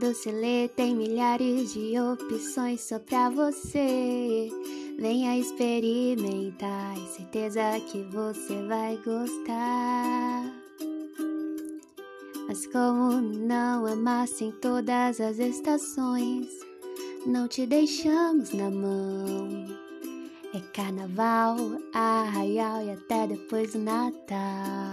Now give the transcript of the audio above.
Docelê tem milhares de opções só pra você. Venha experimentar, certeza que você vai gostar. Mas como não amasse em todas as estações, não te deixamos na mão. É carnaval, arraial e até depois do Natal.